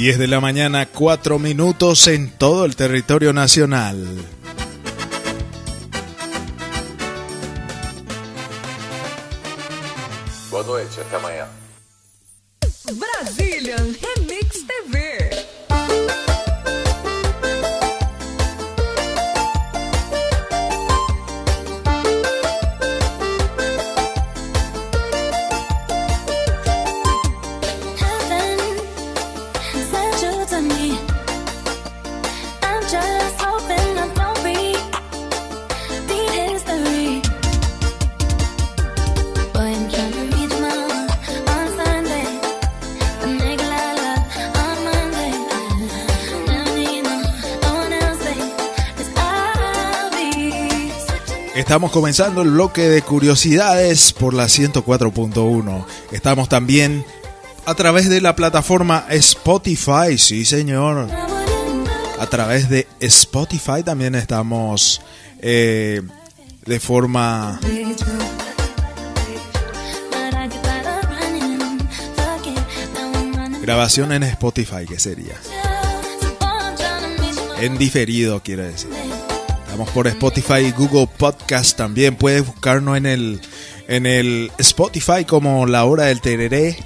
10 de la mañana, 4 minutos en todo el territorio nacional. Boa noite, até amanhã. Brazilian Remix TV. Estamos comenzando el bloque de curiosidades por la 104.1. Estamos también a través de la plataforma Spotify, sí señor. A través de Spotify también estamos eh, de forma grabación en Spotify, ¿qué sería? En diferido, quiere decir. Estamos por Spotify y Google Podcast también. Puedes buscarnos en el, en el Spotify como La Hora del Tereré.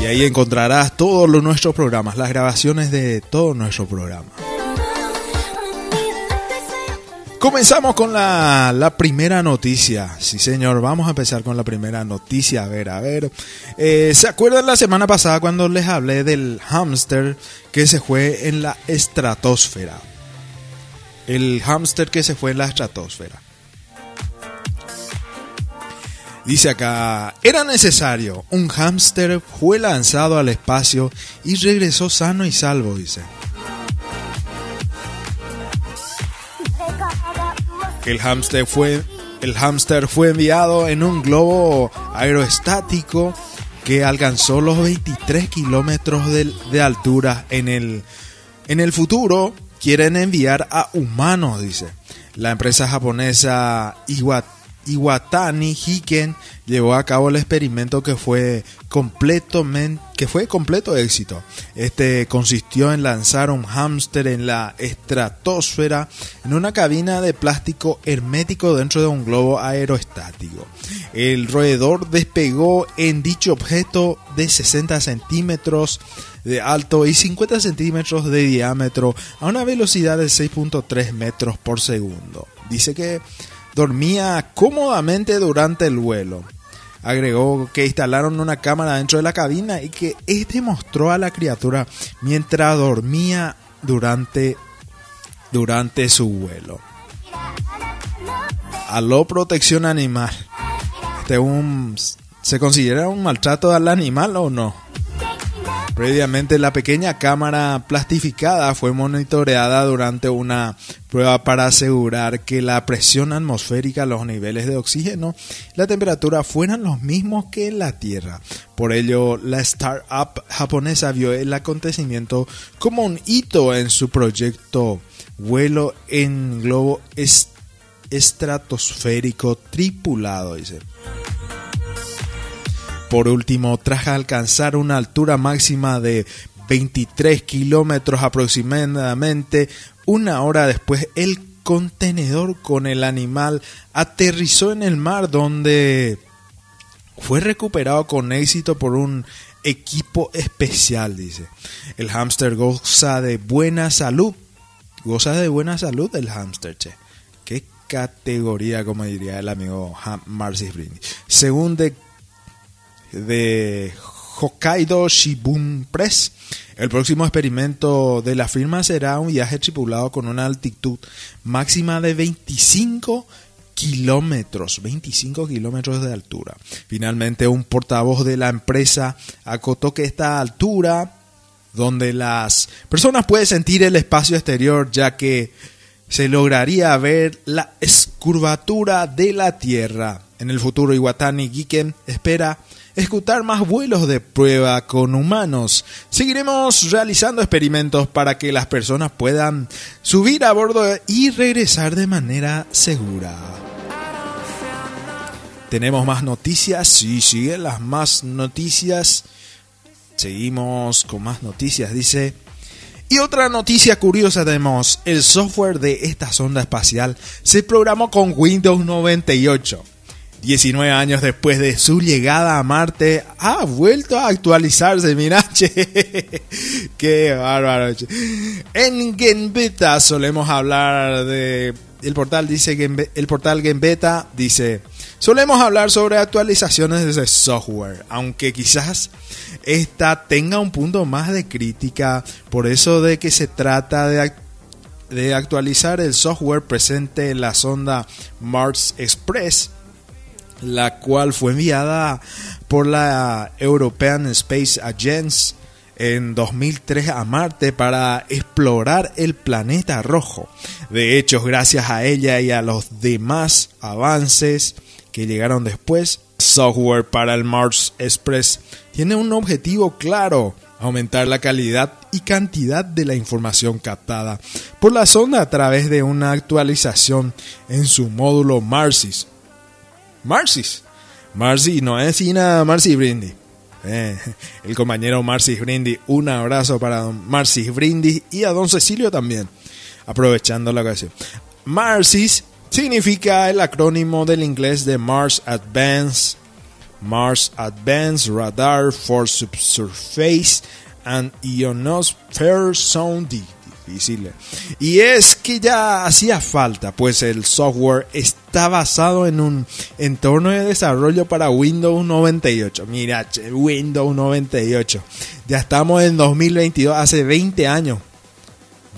Y ahí encontrarás todos los nuestros programas, las grabaciones de todo nuestro programa. Comenzamos con la, la, primera noticia. Sí, señor, vamos a empezar con la primera noticia. A ver, a ver. Eh, ¿Se acuerdan la semana pasada cuando les hablé del hámster que se fue en la estratosfera? El hámster que se fue en la estratosfera. Dice acá, era necesario. Un hámster fue lanzado al espacio y regresó sano y salvo, dice. El hámster fue, el hámster fue enviado en un globo aerostático que alcanzó los 23 kilómetros de, de, altura. En el, en el futuro quieren enviar a humanos, dice. La empresa japonesa Iwatani Hiken llevó a cabo el experimento que fue, completamente, que fue completo éxito. Este consistió en lanzar un hámster en la estratosfera en una cabina de plástico hermético dentro de un globo aerostático. El roedor despegó en dicho objeto de 60 centímetros de alto y 50 centímetros de diámetro a una velocidad de 6.3 metros por segundo. Dice que dormía cómodamente durante el vuelo. Agregó que instalaron una cámara dentro de la cabina y que este mostró a la criatura mientras dormía durante, durante su vuelo. Aló protección animal. Este ¿Se considera un maltrato al animal o no? Previamente la pequeña cámara plastificada fue monitoreada durante una prueba para asegurar que la presión atmosférica, los niveles de oxígeno la temperatura fueran los mismos que en la Tierra. Por ello, la startup japonesa vio el acontecimiento como un hito en su proyecto vuelo en globo estratosférico tripulado, dice. Por último, tras alcanzar una altura máxima de 23 kilómetros aproximadamente, una hora después el contenedor con el animal aterrizó en el mar donde fue recuperado con éxito por un equipo especial, dice. El hámster goza de buena salud. Goza de buena salud el hámster, che. Qué categoría, como diría el amigo Marcy Brindis. Según de de Hokkaido Shibun Press. El próximo experimento de la firma será un viaje tripulado con una altitud máxima de 25 kilómetros, 25 kilómetros de altura. Finalmente, un portavoz de la empresa acotó que esta altura, donde las personas pueden sentir el espacio exterior, ya que se lograría ver la escurvatura de la Tierra. En el futuro, Iwatani Giken espera ejecutar más vuelos de prueba con humanos. Seguiremos realizando experimentos para que las personas puedan subir a bordo y regresar de manera segura. Tenemos más noticias, sí, siguen las más noticias. Seguimos con más noticias. Dice, y otra noticia curiosa tenemos, el software de esta sonda espacial se programó con Windows 98. 19 años después de su llegada a Marte, ha vuelto a actualizarse, mira, qué bárbaro. En Genbeta solemos hablar de el portal dice el portal Genbeta dice, solemos hablar sobre actualizaciones de software, aunque quizás esta tenga un punto más de crítica, por eso de que se trata de, de actualizar el software presente en la sonda Mars Express la cual fue enviada por la European Space Agency en 2003 a Marte para explorar el planeta rojo. De hecho, gracias a ella y a los demás avances que llegaron después, software para el Mars Express tiene un objetivo claro, aumentar la calidad y cantidad de la información captada por la sonda a través de una actualización en su módulo Marsis Marcis. Marcy, no es Ina Marcy Brindy. Eh, el compañero Marcy Brindy, un abrazo para Marcy Brindy y a don Cecilio también, aprovechando la ocasión. Marcis significa el acrónimo del inglés de Mars Advance, Mars Advanced Radar for Subsurface and Ionosphere Sounding y es que ya hacía falta, pues el software está basado en un entorno de desarrollo para Windows 98. Mira, Windows 98. Ya estamos en 2022, hace 20 años.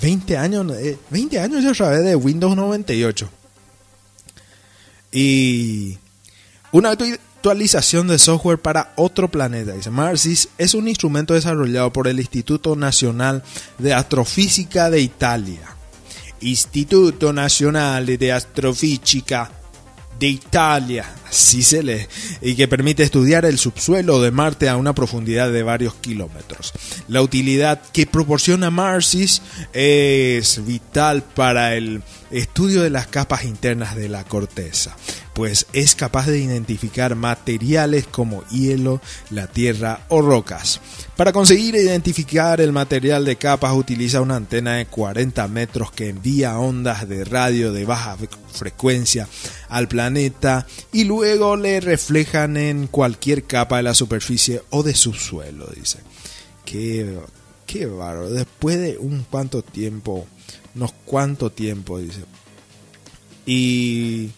20 años, 20 eh, años yo sabía de Windows 98. Y una actualización de software para otro planeta. Dice, Marsis es un instrumento desarrollado por el Instituto Nacional de Astrofísica de Italia. Instituto Nacional de Astrofísica de Italia, así se lee, y que permite estudiar el subsuelo de Marte a una profundidad de varios kilómetros. La utilidad que proporciona Marsis es vital para el estudio de las capas internas de la corteza pues es capaz de identificar materiales como hielo, la tierra o rocas. Para conseguir identificar el material de capas utiliza una antena de 40 metros que envía ondas de radio de baja frecuencia al planeta y luego le reflejan en cualquier capa de la superficie o de subsuelo, dice. Qué, qué. Después de un cuanto tiempo, unos cuanto tiempo, dice. Y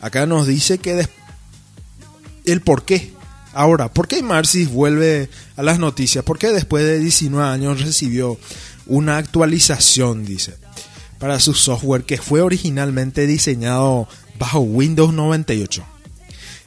Acá nos dice que el por qué. Ahora, ¿por qué Marcis vuelve a las noticias? Porque después de 19 años recibió una actualización, dice, para su software que fue originalmente diseñado bajo Windows 98.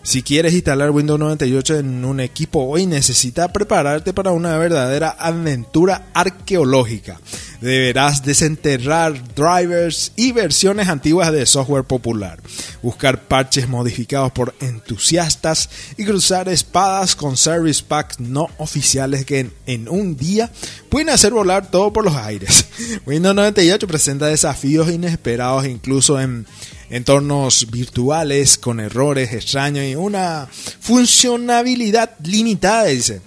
Si quieres instalar Windows 98 en un equipo hoy, necesitas prepararte para una verdadera aventura arqueológica. Deberás desenterrar drivers y versiones antiguas de software popular, buscar parches modificados por entusiastas y cruzar espadas con service packs no oficiales que en, un día pueden hacer volar todo por los aires. Windows 98 presenta desafíos inesperados incluso en entornos virtuales con errores extraños y una funcionabilidad limitada, dice.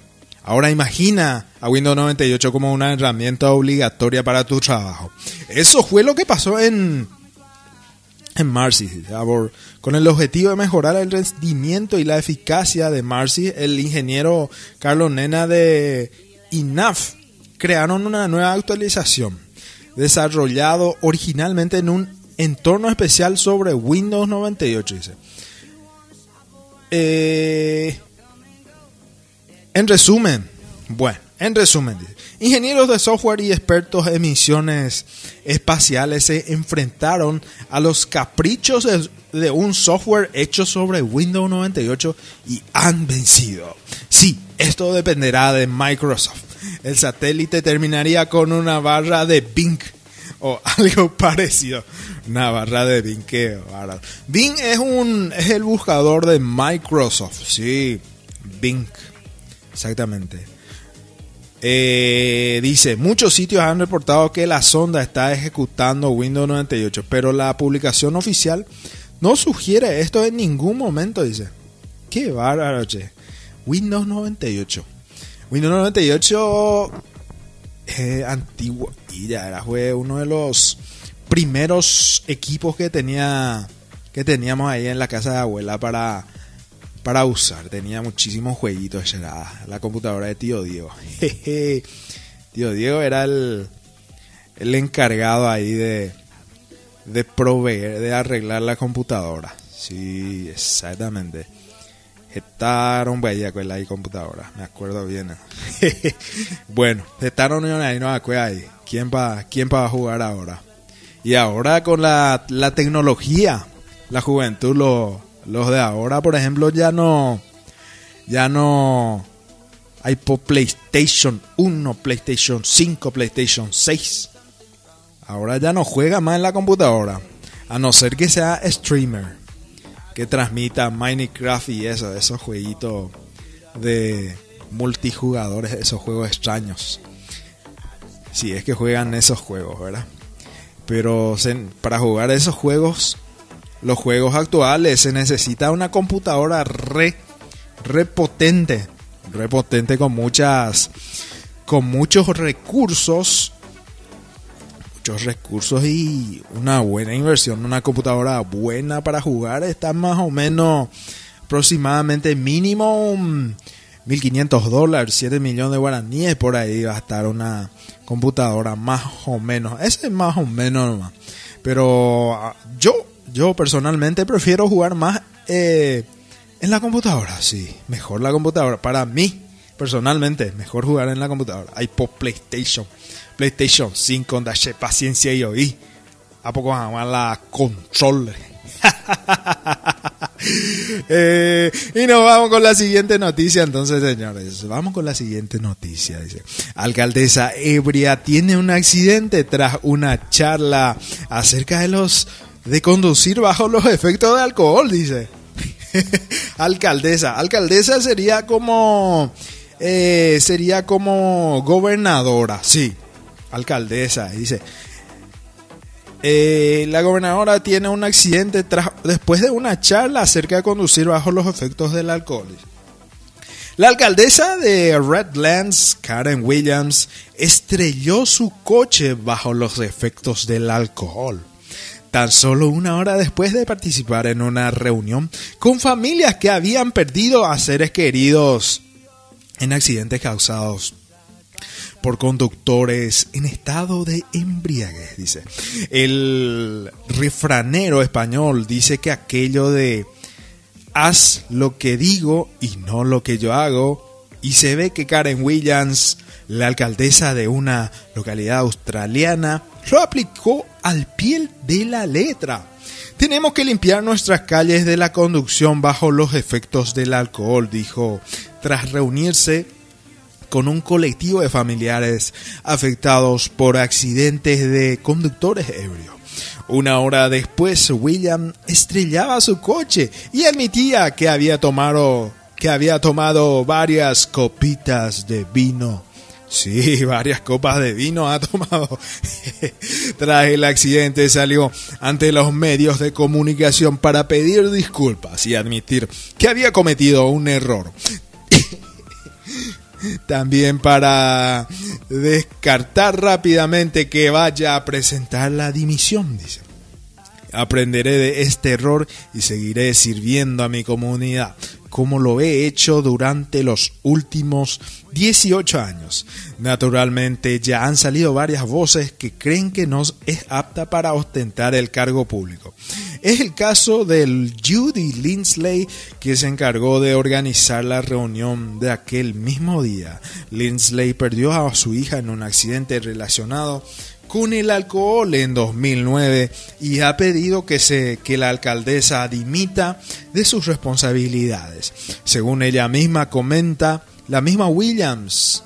Ahora imagina a Windows 98 como una herramienta obligatoria para tu trabajo. Eso fue lo que pasó en, en Marcy. Con el objetivo de mejorar el rendimiento y la eficacia de Marcy, el ingeniero Carlos Nena de INAF crearon una nueva actualización desarrollado originalmente en un entorno especial sobre Windows 98, dice. Eh, en resumen, bueno, en resumen, ingenieros de software y expertos en misiones espaciales se enfrentaron a los caprichos de, un software hecho sobre Windows 98 y han vencido. Sí, esto dependerá de Microsoft. El satélite terminaría con una barra de Bing o algo parecido. Una barra de Bing, qué Bing es, un, es el buscador de Microsoft, sí, Bing, exactamente. Eh, dice, muchos sitios han reportado que la sonda está ejecutando Windows 98, pero la publicación oficial no sugiere esto en ningún momento, dice. Qué bárbaro, che. Windows 98. Windows 98 eh, antiguo y ya era fue uno de los primeros equipos que tenía que teníamos ahí en la casa de abuela para para usar. Tenía muchísimos jueguitos. Era la computadora de tío Diego. tío Diego era el, el encargado ahí de, de proveer, de arreglar la computadora. Sí, exactamente. Estaron bella con la computadora, me acuerdo bien. bueno, estaron ahí no ahí. ¿Quién va, quién va a jugar ahora? Y ahora con la, la tecnología, la juventud, lo, los de ahora, por ejemplo, ya no, ya no hay por PlayStation 1, PlayStation 5, PlayStation 6. Ahora ya no juega más en la computadora, a no ser que sea streamer que transmita Minecraft y eso, esos jueguitos de multijugadores, esos juegos extraños. Si es que juegan esos juegos, ¿verdad? Pero para jugar esos juegos, los juegos actuales, se necesita una computadora re, re potente, re potente con muchas, con muchos recursos muchos recursos y una buena inversión. Una computadora buena para jugar está más o menos aproximadamente mínimo 1500 dólares, 7 millones de guaraníes. Por ahí va a estar una computadora más o menos. Ese es más o menos. Pero ah, yo, yo personalmente prefiero jugar más eh, en la computadora. Sí, mejor la computadora. Para mí, personalmente, mejor jugar en la computadora. Hay por PlayStation. PlayStation 5 dache paciencia y oí. ¿A poco jamás la control? Eh, y nos vamos con la siguiente noticia, entonces, señores. Vamos con la siguiente noticia. Dice: Alcaldesa ebria tiene un accidente tras una charla acerca de los de conducir bajo los efectos de alcohol. Dice: Alcaldesa. Alcaldesa sería como. Eh, sería como gobernadora, sí alcaldesa, dice, eh, la gobernadora tiene un accidente después de una charla acerca de conducir bajo los efectos del alcohol. La alcaldesa de Redlands, Karen Williams, estrelló su coche bajo los efectos del alcohol. Tan solo una hora después de participar en una reunión con familias que habían perdido a seres queridos en accidentes causados por conductores en estado de embriaguez, dice. El refranero español dice que aquello de haz lo que digo y no lo que yo hago, y se ve que Karen Williams, la alcaldesa de una localidad australiana, lo aplicó al pie de la letra. Tenemos que limpiar nuestras calles de la conducción bajo los efectos del alcohol, dijo, tras reunirse con un colectivo de familiares afectados por accidentes de conductores ebrios. Una hora después, William estrellaba su coche y admitía que había tomado, que había tomado varias copitas de vino. Sí, varias copas de vino ha tomado. Tras el accidente salió ante los medios de comunicación para pedir disculpas y admitir que había cometido un error también para descartar rápidamente que vaya a presentar la dimisión, dice. Aprenderé de este error y seguiré sirviendo a mi comunidad como lo he hecho durante los últimos 18 años. Naturalmente ya han salido varias voces que creen que no es apta para ostentar el cargo público. Es el caso del Judy Lindsley que se encargó de organizar la reunión de aquel mismo día. Lindsley perdió a su hija en un accidente relacionado con el alcohol en 2009 y ha pedido que, se, que la alcaldesa dimita de sus responsabilidades. Según ella misma comenta, la misma Williams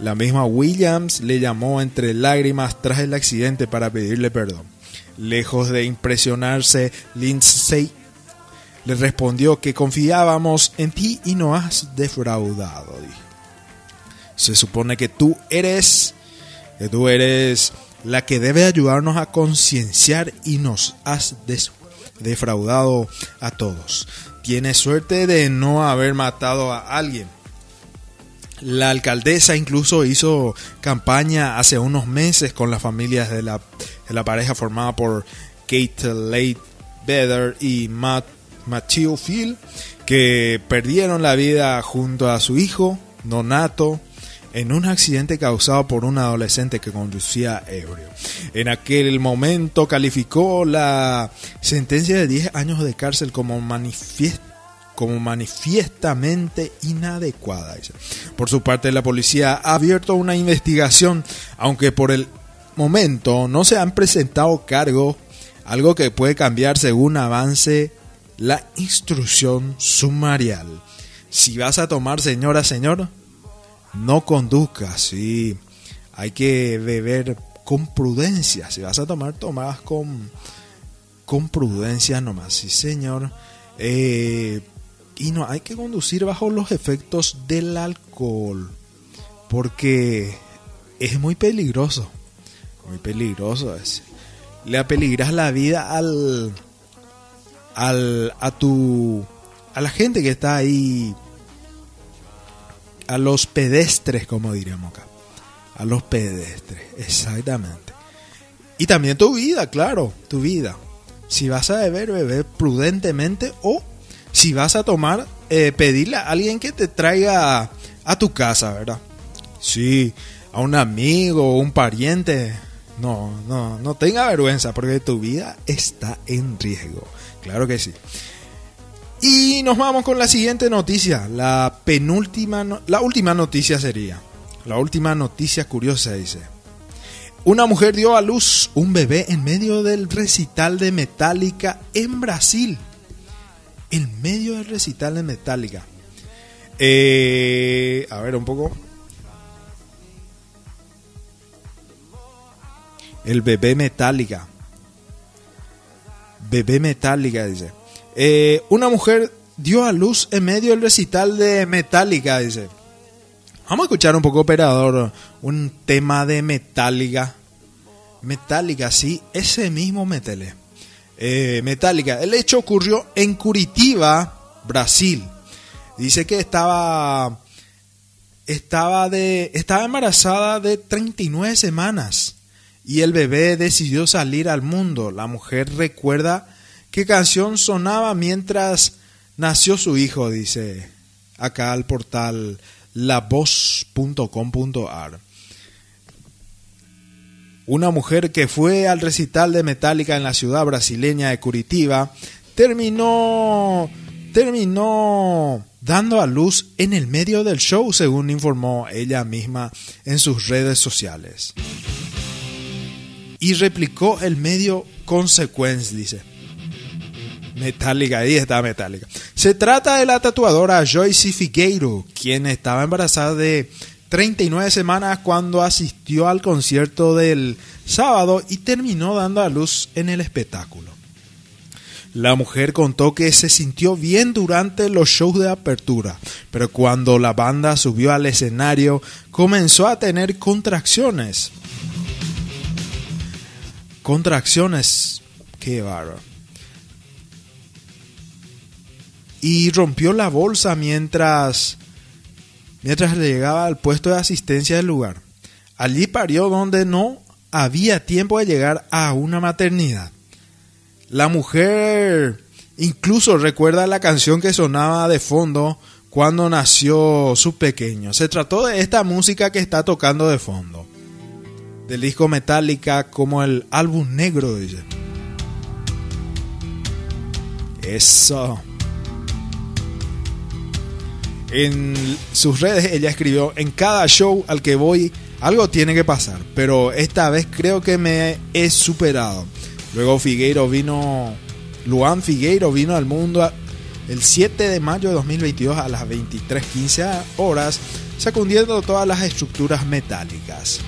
la misma Williams le llamó entre lágrimas tras el accidente para pedirle perdón. Lejos de impresionarse, Lindsay le respondió que confiábamos en ti y no has defraudado. Se supone que tú eres que tú eres la que debe ayudarnos a concienciar y nos has defraudado a todos. Tienes suerte de no haber matado a alguien. La alcaldesa incluso hizo campaña hace unos meses con las familias de la, de la pareja formada por Kate Late Better y Matt, Matthew Field, que perdieron la vida junto a su hijo, Donato, en un accidente causado por un adolescente que conducía ebrio. En aquel momento calificó la sentencia de 10 años de cárcel como como manifiestamente inadecuada. Por su parte, la policía ha abierto una investigación, aunque por el momento no se han presentado cargos, algo que puede cambiar según avance la instrucción sumarial. Si vas a tomar, señora, señor, no conduzcas, sí. Hay que beber con prudencia. Si vas a tomar, tomas con, con prudencia nomás. Sí, señor. Eh, y no hay que conducir bajo los efectos del alcohol. Porque es muy peligroso. Muy peligroso es. Le apeligras la vida al, al a tu a la gente que está ahí a los pedestres, como diríamos acá. A los pedestres, exactamente. Y también tu vida, claro, tu vida. Si vas a beber, beber prudentemente o si vas a tomar, eh, pedirle a alguien que te traiga a tu casa, ¿verdad? Sí, a un amigo un pariente. No, no, no tenga vergüenza porque tu vida está en riesgo. Claro que sí. Y nos vamos con la siguiente noticia, la penúltima, la última noticia sería, la última noticia curiosa dice, una mujer dio a luz un bebé en medio del recital de Metallica en Brasil, en medio del recital de Metallica. Eh, a ver un poco. El bebé Metallica. Bebé Metallica dice. Eh, una mujer dio a luz en medio del recital de Metallica, dice. Vamos a escuchar un poco, operador, un tema de Metallica. Metallica, sí, ese mismo metele. Eh, Metallica. El hecho ocurrió en Curitiba, Brasil. Dice que estaba, estaba, de, estaba embarazada de 39 semanas y el bebé decidió salir al mundo. La mujer recuerda qué canción sonaba mientras nació su hijo, dice acá al portal lavoz.com.ar. Una mujer que fue al recital de Metallica en la ciudad brasileña de Curitiba terminó terminó dando a luz en el medio del show, según informó ella misma en sus redes sociales. Y replicó el medio Consequence, dice. Metallica, ahí está Metallica. Se trata de la tatuadora Joyce Figueiro, quien estaba embarazada de 39 semanas cuando asistió al concierto del sábado y terminó dando a luz en el espectáculo. La mujer contó que se sintió bien durante los shows de apertura, pero cuando la banda subió al escenario comenzó a tener contracciones. Contracciones, qué bárbaro y rompió la bolsa mientras, mientras llegaba al puesto de asistencia del lugar. Allí parió donde no había tiempo de llegar a una maternidad. La mujer incluso recuerda la canción que sonaba de fondo cuando nació su pequeño. Se trató de esta música que está tocando de fondo. Del disco Metallica como el álbum negro, dice. Eso. En sus redes ella escribió, en cada show al que voy algo tiene que pasar, pero esta vez creo que me he superado. Luego Figueiro vino, Luan Figueiro vino al mundo el 7 de mayo de 2022 a las 23.15 horas, sacudiendo todas las estructuras metálicas.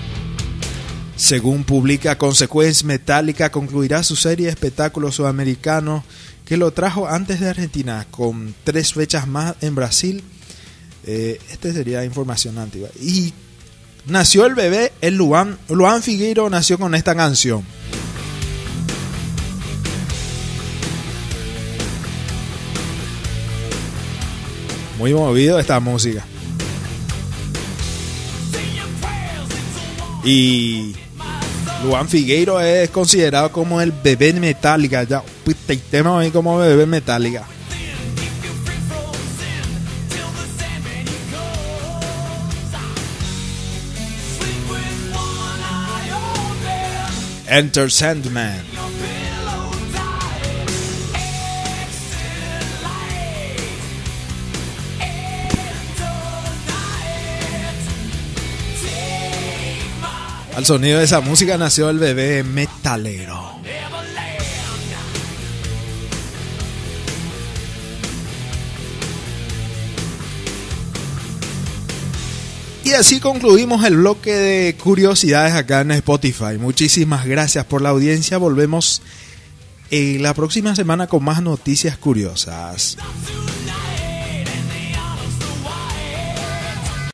Según publica Consequence Metálica, concluirá su serie de espectáculos sudamericanos que lo trajo antes de Argentina, con tres fechas más en Brasil eh, este sería información antigua. Y nació el bebé, el Luan, Luan Figueiro nació con esta canción. Muy movido esta música. Y Luan Figueiro es considerado como el bebé Metallica. Ya, pues, tema como bebé Metallica. Enter Sandman. Al sonido de esa música nació el bebé metalero. Y así concluimos el bloque de curiosidades acá en Spotify. Muchísimas gracias por la audiencia. Volvemos eh, la próxima semana con más noticias curiosas.